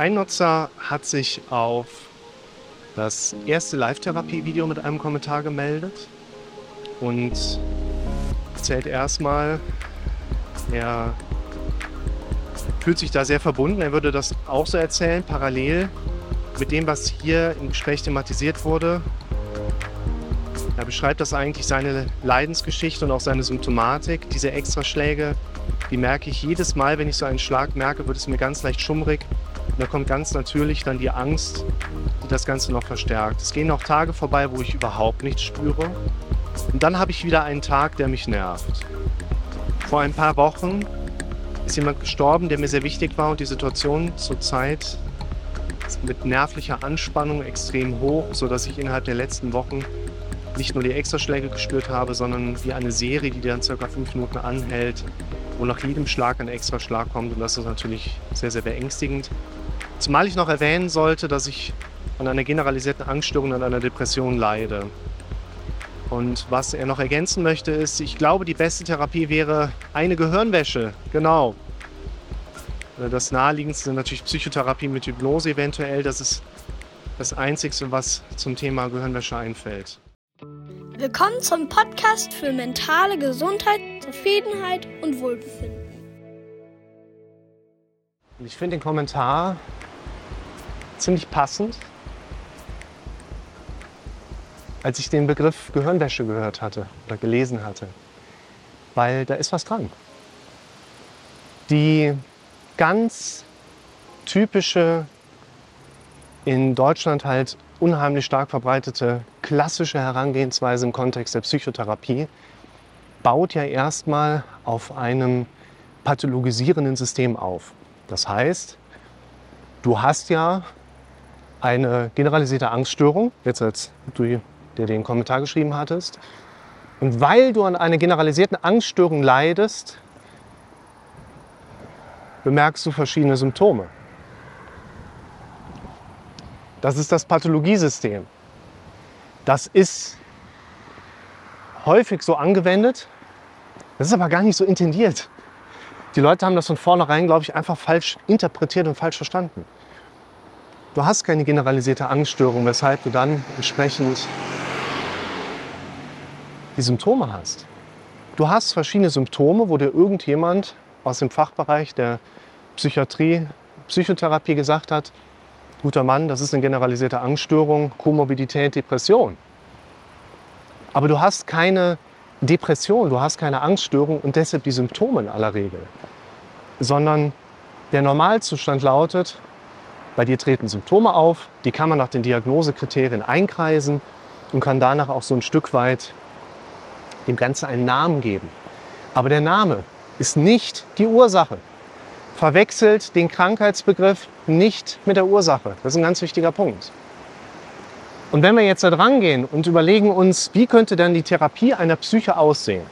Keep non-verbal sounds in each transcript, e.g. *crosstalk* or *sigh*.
Ein Nutzer hat sich auf das erste Live-Therapie-Video mit einem Kommentar gemeldet und erzählt erstmal, er fühlt sich da sehr verbunden. Er würde das auch so erzählen, parallel mit dem, was hier im Gespräch thematisiert wurde. Er beschreibt das eigentlich seine Leidensgeschichte und auch seine Symptomatik. Diese Extraschläge, die merke ich jedes Mal, wenn ich so einen Schlag merke, wird es mir ganz leicht schummrig. Und da kommt ganz natürlich dann die Angst, die das Ganze noch verstärkt. Es gehen noch Tage vorbei, wo ich überhaupt nichts spüre. Und dann habe ich wieder einen Tag, der mich nervt. Vor ein paar Wochen ist jemand gestorben, der mir sehr wichtig war und die Situation zurzeit ist mit nervlicher Anspannung extrem hoch, sodass ich innerhalb der letzten Wochen nicht nur die Extraschläge gespürt habe, sondern wie eine Serie, die dann circa fünf Minuten anhält, wo nach jedem Schlag ein Extraschlag kommt und das ist natürlich sehr, sehr beängstigend. Zumal ich noch erwähnen sollte, dass ich an einer generalisierten Angststörung und einer Depression leide. Und was er noch ergänzen möchte, ist, ich glaube, die beste Therapie wäre eine Gehirnwäsche. Genau. Das naheliegendste natürlich Psychotherapie mit Hypnose eventuell. Das ist das Einzige, was zum Thema Gehirnwäsche einfällt. Willkommen zum Podcast für mentale Gesundheit, Zufriedenheit und Wohlbefinden. Ich finde den Kommentar ziemlich passend als ich den Begriff Gehirnwäsche gehört hatte oder gelesen hatte. Weil da ist was dran. Die ganz typische, in Deutschland halt unheimlich stark verbreitete klassische Herangehensweise im Kontext der Psychotherapie baut ja erstmal auf einem pathologisierenden System auf. Das heißt, du hast ja eine generalisierte Angststörung, jetzt als du der den Kommentar geschrieben hattest. Und weil du an einer generalisierten Angststörung leidest, bemerkst du verschiedene Symptome. Das ist das Pathologiesystem. Das ist häufig so angewendet, das ist aber gar nicht so intendiert. Die Leute haben das von vornherein, glaube ich, einfach falsch interpretiert und falsch verstanden. Du hast keine generalisierte Angststörung, weshalb du dann entsprechend die Symptome hast. Du hast verschiedene Symptome, wo dir irgendjemand aus dem Fachbereich der Psychiatrie, Psychotherapie gesagt hat, guter Mann, das ist eine generalisierte Angststörung, Komorbidität, Depression. Aber du hast keine Depression, du hast keine Angststörung und deshalb die Symptome in aller Regel. Sondern der Normalzustand lautet, bei dir treten Symptome auf, die kann man nach den Diagnosekriterien einkreisen und kann danach auch so ein Stück weit dem Ganzen einen Namen geben. Aber der Name ist nicht die Ursache. Verwechselt den Krankheitsbegriff nicht mit der Ursache. Das ist ein ganz wichtiger Punkt. Und wenn wir jetzt da dran gehen und überlegen uns, wie könnte dann die Therapie einer Psyche aussehen,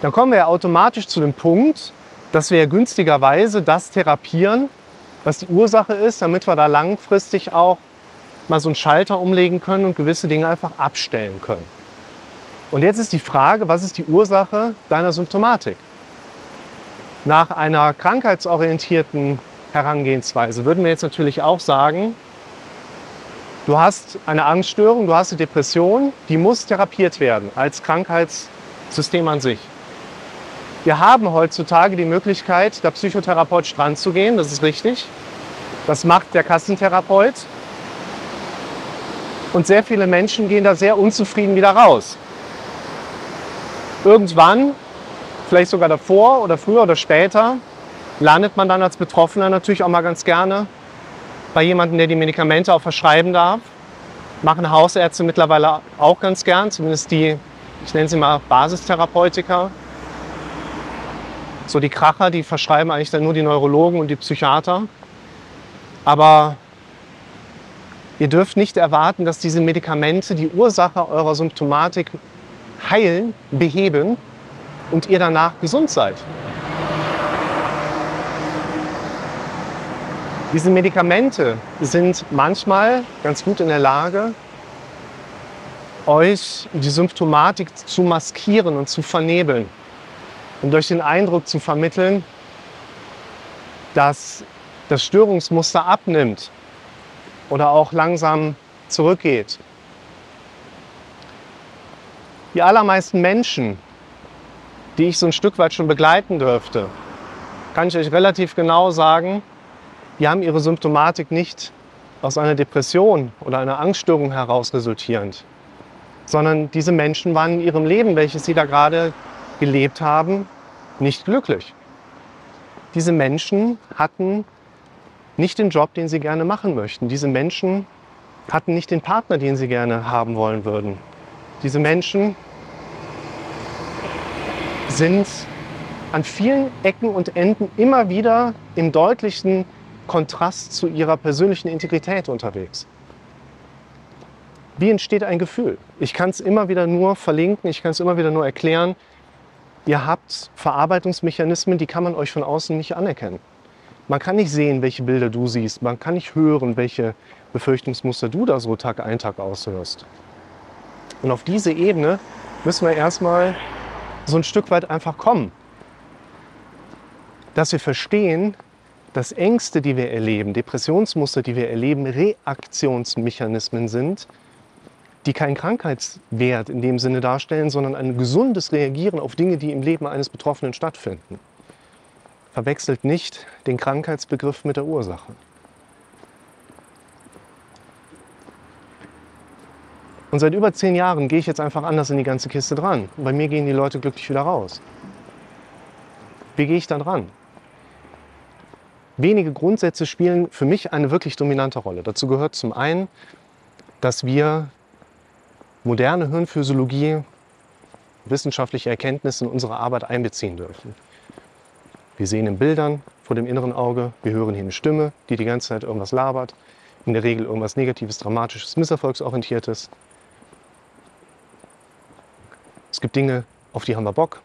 dann kommen wir ja automatisch zu dem Punkt, dass wir günstigerweise das therapieren, was die Ursache ist, damit wir da langfristig auch mal so einen Schalter umlegen können und gewisse Dinge einfach abstellen können. Und jetzt ist die Frage, was ist die Ursache deiner Symptomatik? Nach einer krankheitsorientierten Herangehensweise würden wir jetzt natürlich auch sagen, du hast eine Angststörung, du hast eine Depression, die muss therapiert werden als Krankheitssystem an sich. Wir haben heutzutage die Möglichkeit, da psychotherapeutisch dran zu gehen, das ist richtig. Das macht der Kassentherapeut. Und sehr viele Menschen gehen da sehr unzufrieden wieder raus irgendwann, vielleicht sogar davor oder früher oder später, landet man dann als Betroffener natürlich auch mal ganz gerne bei jemandem, der die Medikamente auch verschreiben darf. Machen Hausärzte mittlerweile auch ganz gern, zumindest die, ich nenne sie mal Basistherapeutika. So die Kracher, die verschreiben eigentlich dann nur die Neurologen und die Psychiater. Aber ihr dürft nicht erwarten, dass diese Medikamente die Ursache eurer Symptomatik heilen, beheben und ihr danach gesund seid. Diese Medikamente sind manchmal ganz gut in der Lage, euch die Symptomatik zu maskieren und zu vernebeln und durch den Eindruck zu vermitteln, dass das Störungsmuster abnimmt oder auch langsam zurückgeht. Die allermeisten Menschen, die ich so ein Stück weit schon begleiten dürfte, kann ich euch relativ genau sagen, die haben ihre Symptomatik nicht aus einer Depression oder einer Angststörung heraus resultierend, sondern diese Menschen waren in ihrem Leben, welches sie da gerade gelebt haben, nicht glücklich. Diese Menschen hatten nicht den Job, den sie gerne machen möchten. Diese Menschen hatten nicht den Partner, den sie gerne haben wollen würden. Diese Menschen sind an vielen Ecken und Enden immer wieder im deutlichen Kontrast zu ihrer persönlichen Integrität unterwegs. Wie entsteht ein Gefühl? Ich kann es immer wieder nur verlinken, ich kann es immer wieder nur erklären. Ihr habt Verarbeitungsmechanismen, die kann man euch von außen nicht anerkennen. Man kann nicht sehen, welche Bilder du siehst. Man kann nicht hören, welche Befürchtungsmuster du da so Tag ein, Tag aushörst. Und auf diese Ebene müssen wir erstmal so ein Stück weit einfach kommen. Dass wir verstehen, dass Ängste, die wir erleben, Depressionsmuster, die wir erleben, Reaktionsmechanismen sind, die keinen Krankheitswert in dem Sinne darstellen, sondern ein gesundes Reagieren auf Dinge, die im Leben eines Betroffenen stattfinden. Verwechselt nicht den Krankheitsbegriff mit der Ursache. Und seit über zehn Jahren gehe ich jetzt einfach anders in die ganze Kiste dran. Bei mir gehen die Leute glücklich wieder raus. Wie gehe ich dann ran? Wenige Grundsätze spielen für mich eine wirklich dominante Rolle. Dazu gehört zum einen, dass wir moderne Hirnphysiologie, wissenschaftliche Erkenntnisse in unsere Arbeit einbeziehen dürfen. Wir sehen in Bildern vor dem inneren Auge, wir hören hier eine Stimme, die die ganze Zeit irgendwas labert, in der Regel irgendwas Negatives, Dramatisches, Misserfolgsorientiertes. Es gibt Dinge, auf die haben wir Bock,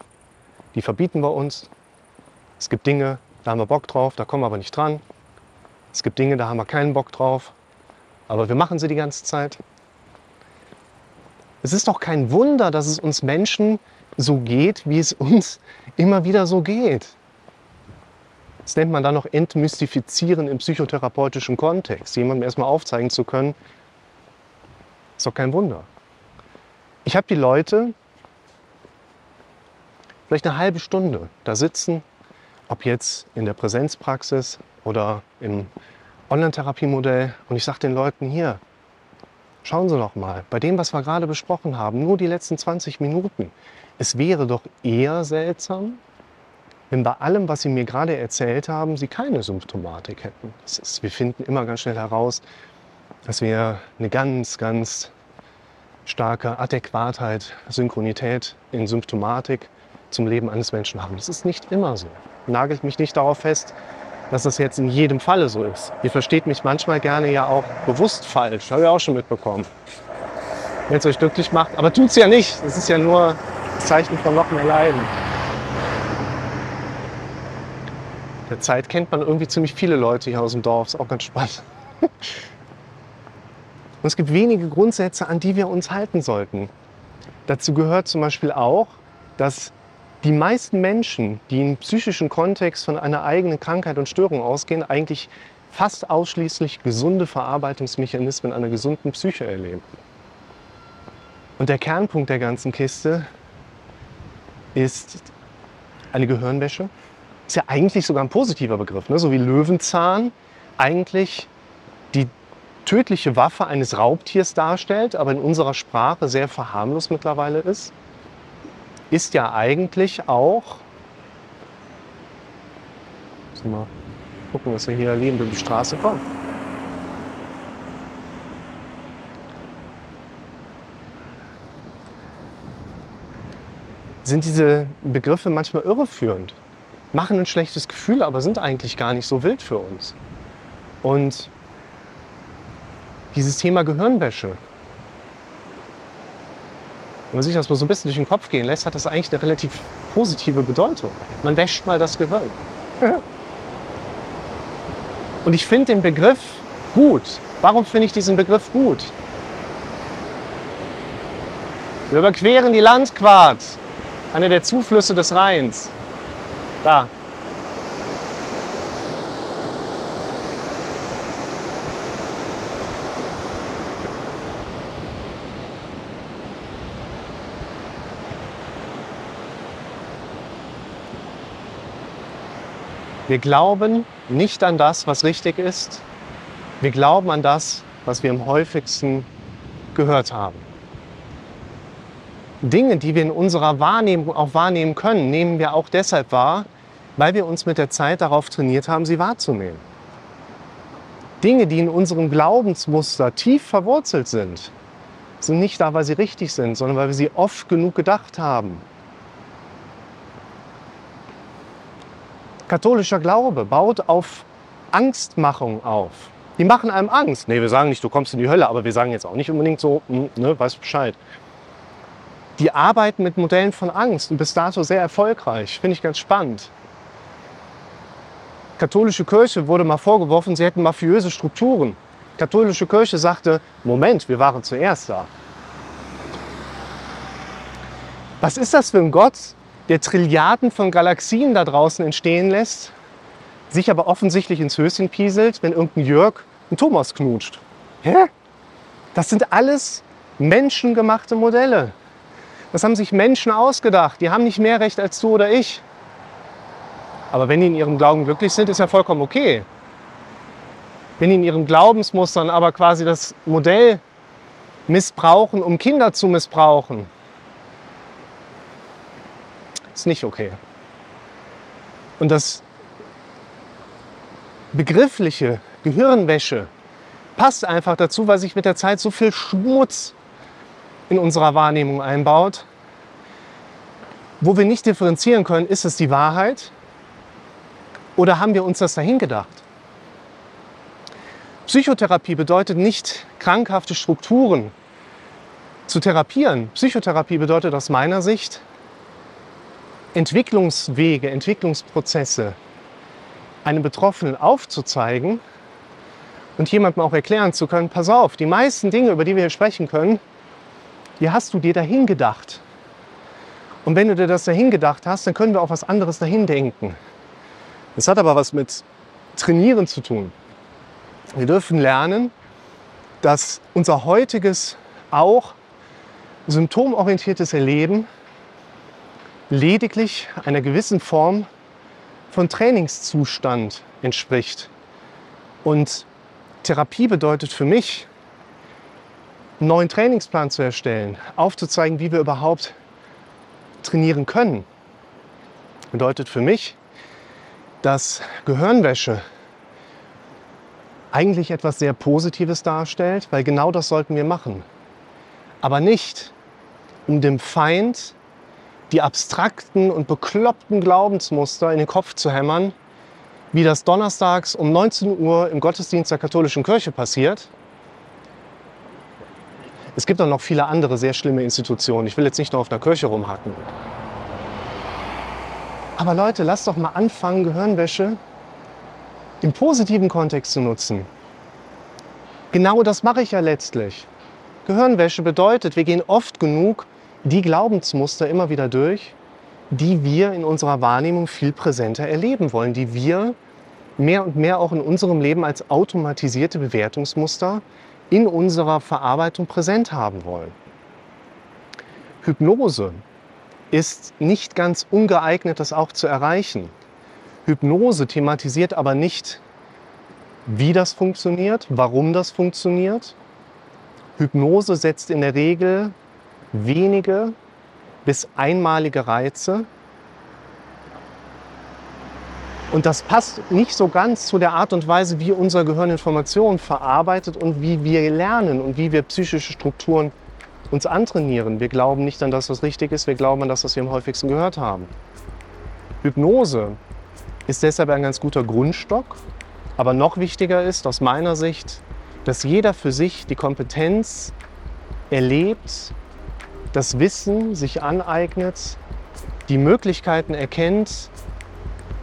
die verbieten wir uns. Es gibt Dinge, da haben wir Bock drauf, da kommen wir aber nicht dran. Es gibt Dinge, da haben wir keinen Bock drauf, aber wir machen sie die ganze Zeit. Es ist doch kein Wunder, dass es uns Menschen so geht, wie es uns immer wieder so geht. Das nennt man dann noch Entmystifizieren im psychotherapeutischen Kontext. Jemandem erstmal aufzeigen zu können, ist doch kein Wunder. Ich habe die Leute vielleicht eine halbe Stunde da sitzen, ob jetzt in der Präsenzpraxis oder im Online-Therapiemodell, und ich sage den Leuten hier, Schauen Sie doch mal, bei dem, was wir gerade besprochen haben, nur die letzten 20 Minuten. Es wäre doch eher seltsam, wenn bei allem, was Sie mir gerade erzählt haben, Sie keine Symptomatik hätten. Ist, wir finden immer ganz schnell heraus, dass wir eine ganz, ganz starke Adäquatheit, Synchronität in Symptomatik zum Leben eines Menschen haben. Das ist nicht immer so. Nagelt mich nicht darauf fest, dass das jetzt in jedem Falle so ist. Ihr versteht mich manchmal gerne ja auch bewusst falsch, habe ich auch schon mitbekommen. Wenn es euch glücklich macht, aber tut es ja nicht. Das ist ja nur ein Zeichen von noch mehr Leiden. Der Zeit kennt man irgendwie ziemlich viele Leute hier aus dem Dorf, ist auch ganz spannend. Und es gibt wenige Grundsätze, an die wir uns halten sollten. Dazu gehört zum Beispiel auch, dass die meisten Menschen, die im psychischen Kontext von einer eigenen Krankheit und Störung ausgehen, eigentlich fast ausschließlich gesunde Verarbeitungsmechanismen einer gesunden Psyche erleben. Und der Kernpunkt der ganzen Kiste ist eine Gehirnwäsche. Ist ja eigentlich sogar ein positiver Begriff, ne? so wie Löwenzahn eigentlich die tödliche Waffe eines Raubtiers darstellt, aber in unserer Sprache sehr verharmlos mittlerweile ist ist ja eigentlich auch, mal gucken, was wir hier erleben, durch die Straße kommen. Sind diese Begriffe manchmal irreführend, machen ein schlechtes Gefühl, aber sind eigentlich gar nicht so wild für uns. Und dieses Thema Gehirnwäsche, wenn man sich das mal so ein bisschen durch den Kopf gehen lässt, hat das eigentlich eine relativ positive Bedeutung. Man wäscht mal das Gehirn. Und ich finde den Begriff gut. Warum finde ich diesen Begriff gut? Wir überqueren die Landquart, einer der Zuflüsse des Rheins. Da. Wir glauben nicht an das, was richtig ist. Wir glauben an das, was wir am häufigsten gehört haben. Dinge, die wir in unserer Wahrnehmung auch wahrnehmen können, nehmen wir auch deshalb wahr, weil wir uns mit der Zeit darauf trainiert haben, sie wahrzunehmen. Dinge, die in unserem Glaubensmuster tief verwurzelt sind, sind nicht da, weil sie richtig sind, sondern weil wir sie oft genug gedacht haben. Katholischer Glaube baut auf Angstmachung auf. Die machen einem Angst. Nee, wir sagen nicht, du kommst in die Hölle, aber wir sagen jetzt auch nicht unbedingt so, hm, ne, weißt Bescheid. Die arbeiten mit Modellen von Angst und bis dato sehr erfolgreich. Finde ich ganz spannend. Katholische Kirche wurde mal vorgeworfen, sie hätten mafiöse Strukturen. Katholische Kirche sagte, Moment, wir waren zuerst da. Was ist das für ein Gott, der Trilliarden von Galaxien da draußen entstehen lässt, sich aber offensichtlich ins Höschen pieselt, wenn irgendein Jörg einen Thomas knutscht? Hä? Das sind alles menschengemachte Modelle. Das haben sich Menschen ausgedacht. Die haben nicht mehr Recht als du oder ich. Aber wenn die in ihrem Glauben glücklich sind, ist ja vollkommen okay. Wenn die in ihren Glaubensmustern aber quasi das Modell missbrauchen, um Kinder zu missbrauchen, ist nicht okay. Und das begriffliche Gehirnwäsche passt einfach dazu, weil sich mit der Zeit so viel Schmutz in unserer Wahrnehmung einbaut, wo wir nicht differenzieren können, ist es die Wahrheit oder haben wir uns das dahin gedacht? Psychotherapie bedeutet nicht, krankhafte Strukturen zu therapieren. Psychotherapie bedeutet aus meiner Sicht, Entwicklungswege, Entwicklungsprozesse einem Betroffenen aufzuzeigen und jemandem auch erklären zu können, pass auf, die meisten Dinge, über die wir hier sprechen können, die hast du dir dahin gedacht. Und wenn du dir das dahin gedacht hast, dann können wir auch was anderes dahin denken. Das hat aber was mit Trainieren zu tun. Wir dürfen lernen, dass unser heutiges auch symptomorientiertes Erleben lediglich einer gewissen Form von Trainingszustand entspricht. Und Therapie bedeutet für mich, einen neuen Trainingsplan zu erstellen, aufzuzeigen, wie wir überhaupt trainieren können. Bedeutet für mich, dass Gehirnwäsche eigentlich etwas sehr Positives darstellt, weil genau das sollten wir machen. Aber nicht, um dem Feind die abstrakten und bekloppten Glaubensmuster in den Kopf zu hämmern, wie das donnerstags um 19 Uhr im Gottesdienst der katholischen Kirche passiert. Es gibt auch noch viele andere sehr schlimme Institutionen. Ich will jetzt nicht nur auf der Kirche rumhacken. Aber Leute, lasst doch mal anfangen, Gehirnwäsche im positiven Kontext zu nutzen. Genau das mache ich ja letztlich. Gehirnwäsche bedeutet, wir gehen oft genug die Glaubensmuster immer wieder durch, die wir in unserer Wahrnehmung viel präsenter erleben wollen, die wir mehr und mehr auch in unserem Leben als automatisierte Bewertungsmuster in unserer Verarbeitung präsent haben wollen. Hypnose ist nicht ganz ungeeignet, das auch zu erreichen. Hypnose thematisiert aber nicht, wie das funktioniert, warum das funktioniert. Hypnose setzt in der Regel wenige bis einmalige Reize. Und das passt nicht so ganz zu der Art und Weise, wie unser Gehirn Informationen verarbeitet und wie wir lernen und wie wir psychische Strukturen uns antrainieren. Wir glauben nicht an das, was richtig ist, wir glauben an das, was wir am häufigsten gehört haben. Hypnose ist deshalb ein ganz guter Grundstock. Aber noch wichtiger ist aus meiner Sicht, dass jeder für sich die Kompetenz erlebt, das Wissen sich aneignet, die Möglichkeiten erkennt,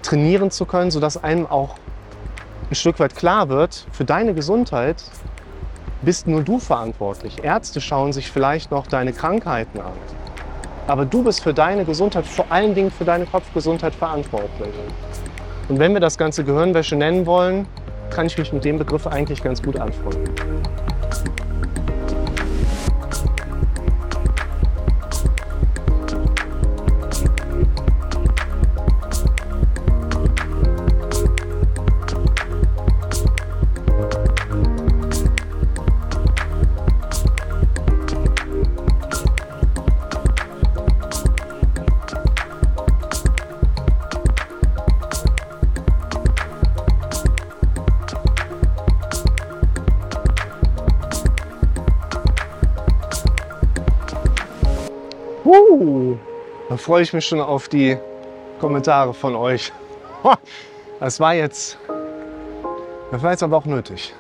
trainieren zu können, sodass einem auch ein Stück weit klar wird, für deine Gesundheit bist nur du verantwortlich. Ärzte schauen sich vielleicht noch deine Krankheiten an. Aber du bist für deine Gesundheit, vor allen Dingen für deine Kopfgesundheit verantwortlich. Und wenn wir das Ganze Gehirnwäsche nennen wollen, kann ich mich mit dem Begriff eigentlich ganz gut anfreunden. Freue ich mich schon auf die Kommentare von euch. *laughs* Das war jetzt, das war jetzt aber auch nötig.